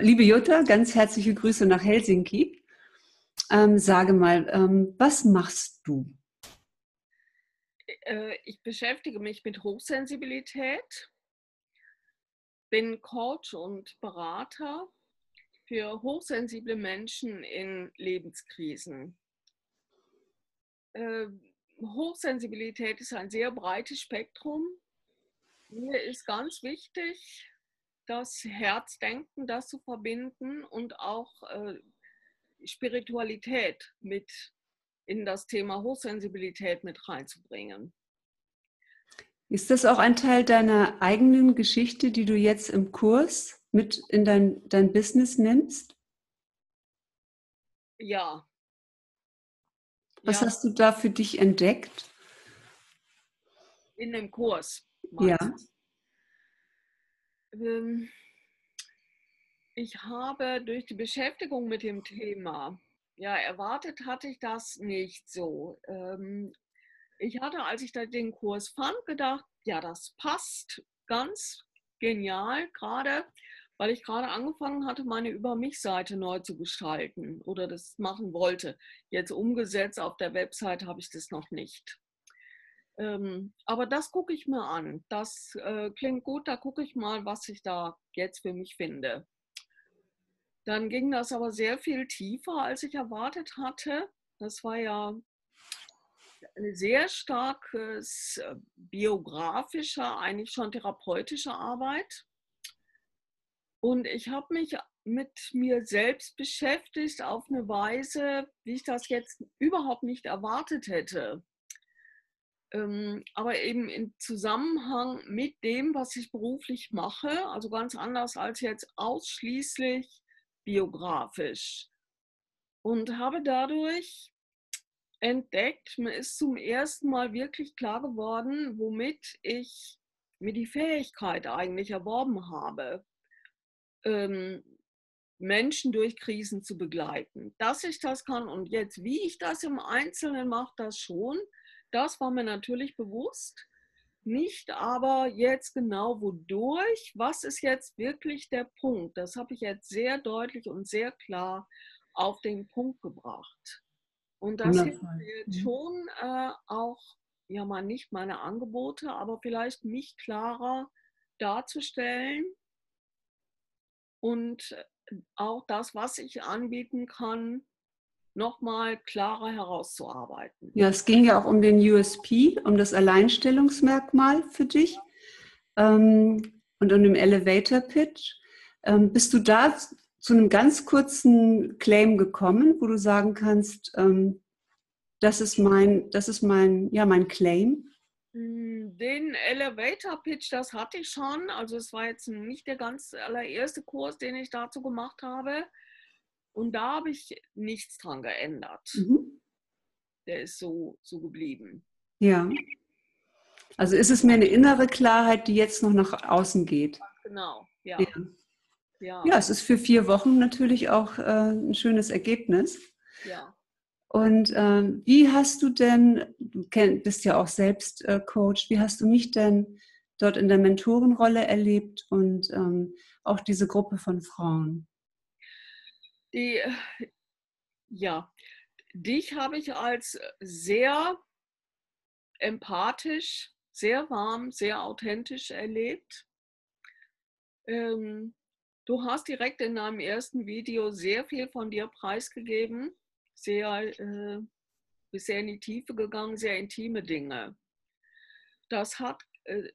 liebe Jutta, ganz herzliche Grüße nach Helsinki. Ähm, sage mal, ähm, was machst du? Äh, ich beschäftige mich mit Hochsensibilität, bin Coach und Berater für hochsensible Menschen in Lebenskrisen. Äh, Hochsensibilität ist ein sehr breites Spektrum. Mir ist ganz wichtig, das Herzdenken, das zu verbinden und auch äh, Spiritualität mit in das Thema Hochsensibilität mit reinzubringen. Ist das auch ein Teil deiner eigenen Geschichte, die du jetzt im Kurs mit in dein, dein Business nimmst? Ja. Was ja. hast du da für dich entdeckt? In dem Kurs. Ja. Ähm, ich habe durch die Beschäftigung mit dem Thema, ja, erwartet hatte ich das nicht so. Ähm, ich hatte, als ich den Kurs fand, gedacht, ja, das passt ganz genial gerade, weil ich gerade angefangen hatte, meine Über mich-Seite neu zu gestalten oder das machen wollte. Jetzt umgesetzt auf der Website habe ich das noch nicht. Ähm, aber das gucke ich mir an. Das äh, klingt gut, da gucke ich mal, was ich da jetzt für mich finde. Dann ging das aber sehr viel tiefer, als ich erwartet hatte. Das war ja eine sehr starke äh, biografische, eigentlich schon therapeutische Arbeit. Und ich habe mich mit mir selbst beschäftigt auf eine Weise, wie ich das jetzt überhaupt nicht erwartet hätte. Ähm, aber eben im Zusammenhang mit dem, was ich beruflich mache, also ganz anders als jetzt ausschließlich biografisch. Und habe dadurch entdeckt, mir ist zum ersten Mal wirklich klar geworden, womit ich mir die Fähigkeit eigentlich erworben habe, ähm, Menschen durch Krisen zu begleiten. Dass ich das kann und jetzt, wie ich das im Einzelnen mache, das schon. Das war mir natürlich bewusst. Nicht aber jetzt genau wodurch, was ist jetzt wirklich der Punkt. Das habe ich jetzt sehr deutlich und sehr klar auf den Punkt gebracht. Und das hilft mir jetzt mhm. schon äh, auch, ja mal nicht meine Angebote, aber vielleicht mich klarer darzustellen und auch das, was ich anbieten kann, nochmal klarer herauszuarbeiten. Ja, es ging ja auch um den USP, um das Alleinstellungsmerkmal für dich ähm, und um den Elevator Pitch. Ähm, bist du da zu einem ganz kurzen Claim gekommen, wo du sagen kannst, ähm, das ist mein, das ist mein, ja, mein Claim? Hm, den Elevator Pitch, das hatte ich schon. Also es war jetzt nicht der ganz allererste Kurs, den ich dazu gemacht habe. Und da habe ich nichts dran geändert. Mhm. Der ist so, so geblieben. Ja. Also ist es mir eine innere Klarheit, die jetzt noch nach außen geht. Genau, ja. Ja, ja. ja es ist für vier Wochen natürlich auch äh, ein schönes Ergebnis. Ja. Und äh, wie hast du denn, du bist ja auch selbst äh, Coach, wie hast du mich denn dort in der Mentorenrolle erlebt und ähm, auch diese Gruppe von Frauen? Die, ja, dich habe ich als sehr empathisch, sehr warm, sehr authentisch erlebt. Ähm, du hast direkt in deinem ersten Video sehr viel von dir preisgegeben, sehr, äh, bist sehr in die Tiefe gegangen, sehr intime Dinge. Das hat äh,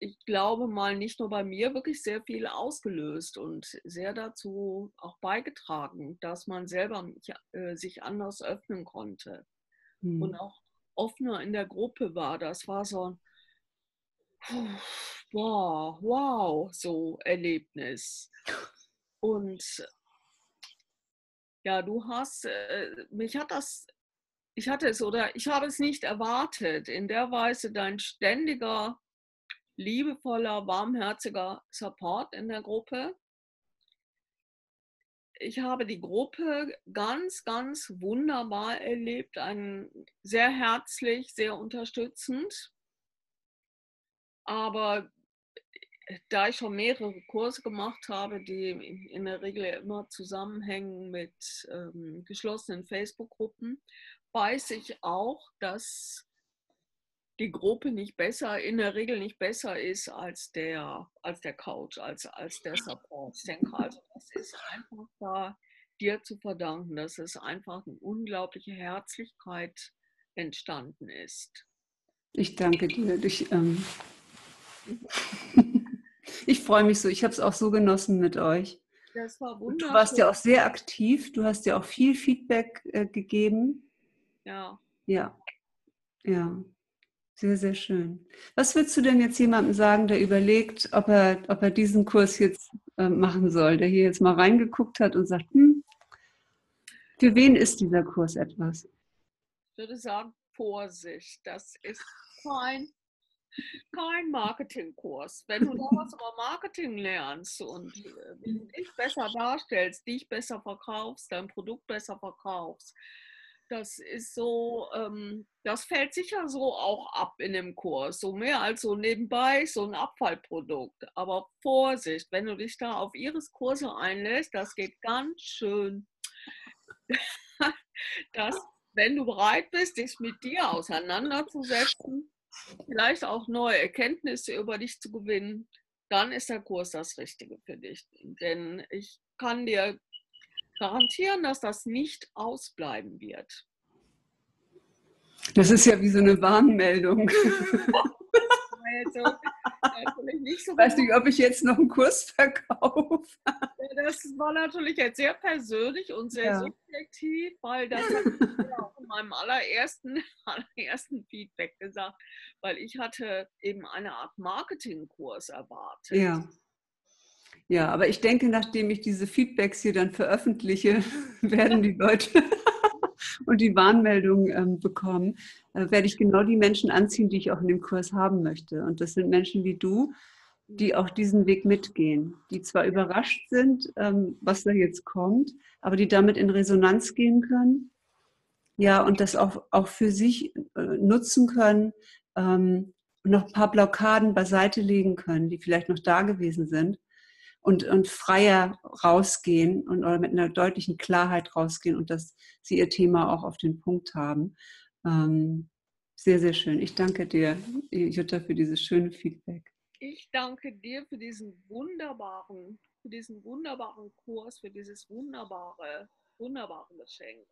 ich glaube mal, nicht nur bei mir wirklich sehr viel ausgelöst und sehr dazu auch beigetragen, dass man selber äh, sich anders öffnen konnte mhm. und auch offener in der Gruppe war. Das war so ein wow, wow, so Erlebnis. Und ja, du hast, äh, mich hat das, ich hatte es oder ich habe es nicht erwartet, in der Weise dein ständiger liebevoller, warmherziger Support in der Gruppe. Ich habe die Gruppe ganz, ganz wunderbar erlebt, ein, sehr herzlich, sehr unterstützend. Aber da ich schon mehrere Kurse gemacht habe, die in der Regel immer zusammenhängen mit ähm, geschlossenen Facebook-Gruppen, weiß ich auch, dass die Gruppe nicht besser, in der Regel nicht besser ist als der, als der Coach, als, als der Support. Ich denke also, das ist einfach da dir zu verdanken, dass es einfach eine unglaubliche Herzlichkeit entstanden ist. Ich danke dir. Ich, ähm, ich freue mich so. Ich habe es auch so genossen mit euch. Das war wunderschön. Du warst ja auch sehr aktiv. Du hast ja auch viel Feedback äh, gegeben. Ja. Ja. Ja. Sehr, sehr schön. Was würdest du denn jetzt jemandem sagen, der überlegt, ob er, ob er diesen Kurs jetzt äh, machen soll, der hier jetzt mal reingeguckt hat und sagt, hm, für wen ist dieser Kurs etwas? Ich würde sagen, Vorsicht, das ist kein, kein Marketingkurs. Wenn du da was über Marketing lernst und äh, dich besser darstellst, dich besser verkaufst, dein Produkt besser verkaufst, das ist so, ähm, das fällt sicher so auch ab in dem Kurs. So mehr als so nebenbei, so ein Abfallprodukt. Aber Vorsicht, wenn du dich da auf Iris Kurse einlässt, das geht ganz schön. dass, wenn du bereit bist, dich mit dir auseinanderzusetzen, vielleicht auch neue Erkenntnisse über dich zu gewinnen, dann ist der Kurs das Richtige für dich. Denn ich kann dir garantieren, dass das nicht ausbleiben wird. Das ist ja wie so eine Warnmeldung. Also, nicht so weiß nicht, ob ich jetzt noch einen Kurs verkaufe. Das war natürlich jetzt sehr persönlich und sehr ja. subjektiv, weil das habe ich auch in meinem allerersten, allerersten Feedback gesagt, weil ich hatte eben eine Art Marketingkurs erwartet. Ja. Ja, aber ich denke, nachdem ich diese Feedbacks hier dann veröffentliche, werden die Leute und die Warnmeldung ähm, bekommen, äh, werde ich genau die Menschen anziehen, die ich auch in dem Kurs haben möchte. Und das sind Menschen wie du, die auch diesen Weg mitgehen, die zwar überrascht sind, ähm, was da jetzt kommt, aber die damit in Resonanz gehen können. Ja, und das auch, auch für sich äh, nutzen können ähm, noch ein paar Blockaden beiseite legen können, die vielleicht noch da gewesen sind und, und freier rausgehen und oder mit einer deutlichen Klarheit rausgehen und dass sie ihr Thema auch auf den Punkt haben. Ähm, sehr, sehr schön. Ich danke dir, Jutta, für dieses schöne Feedback. Ich danke dir für diesen wunderbaren, für diesen wunderbaren Kurs, für dieses wunderbare, wunderbare Geschenk.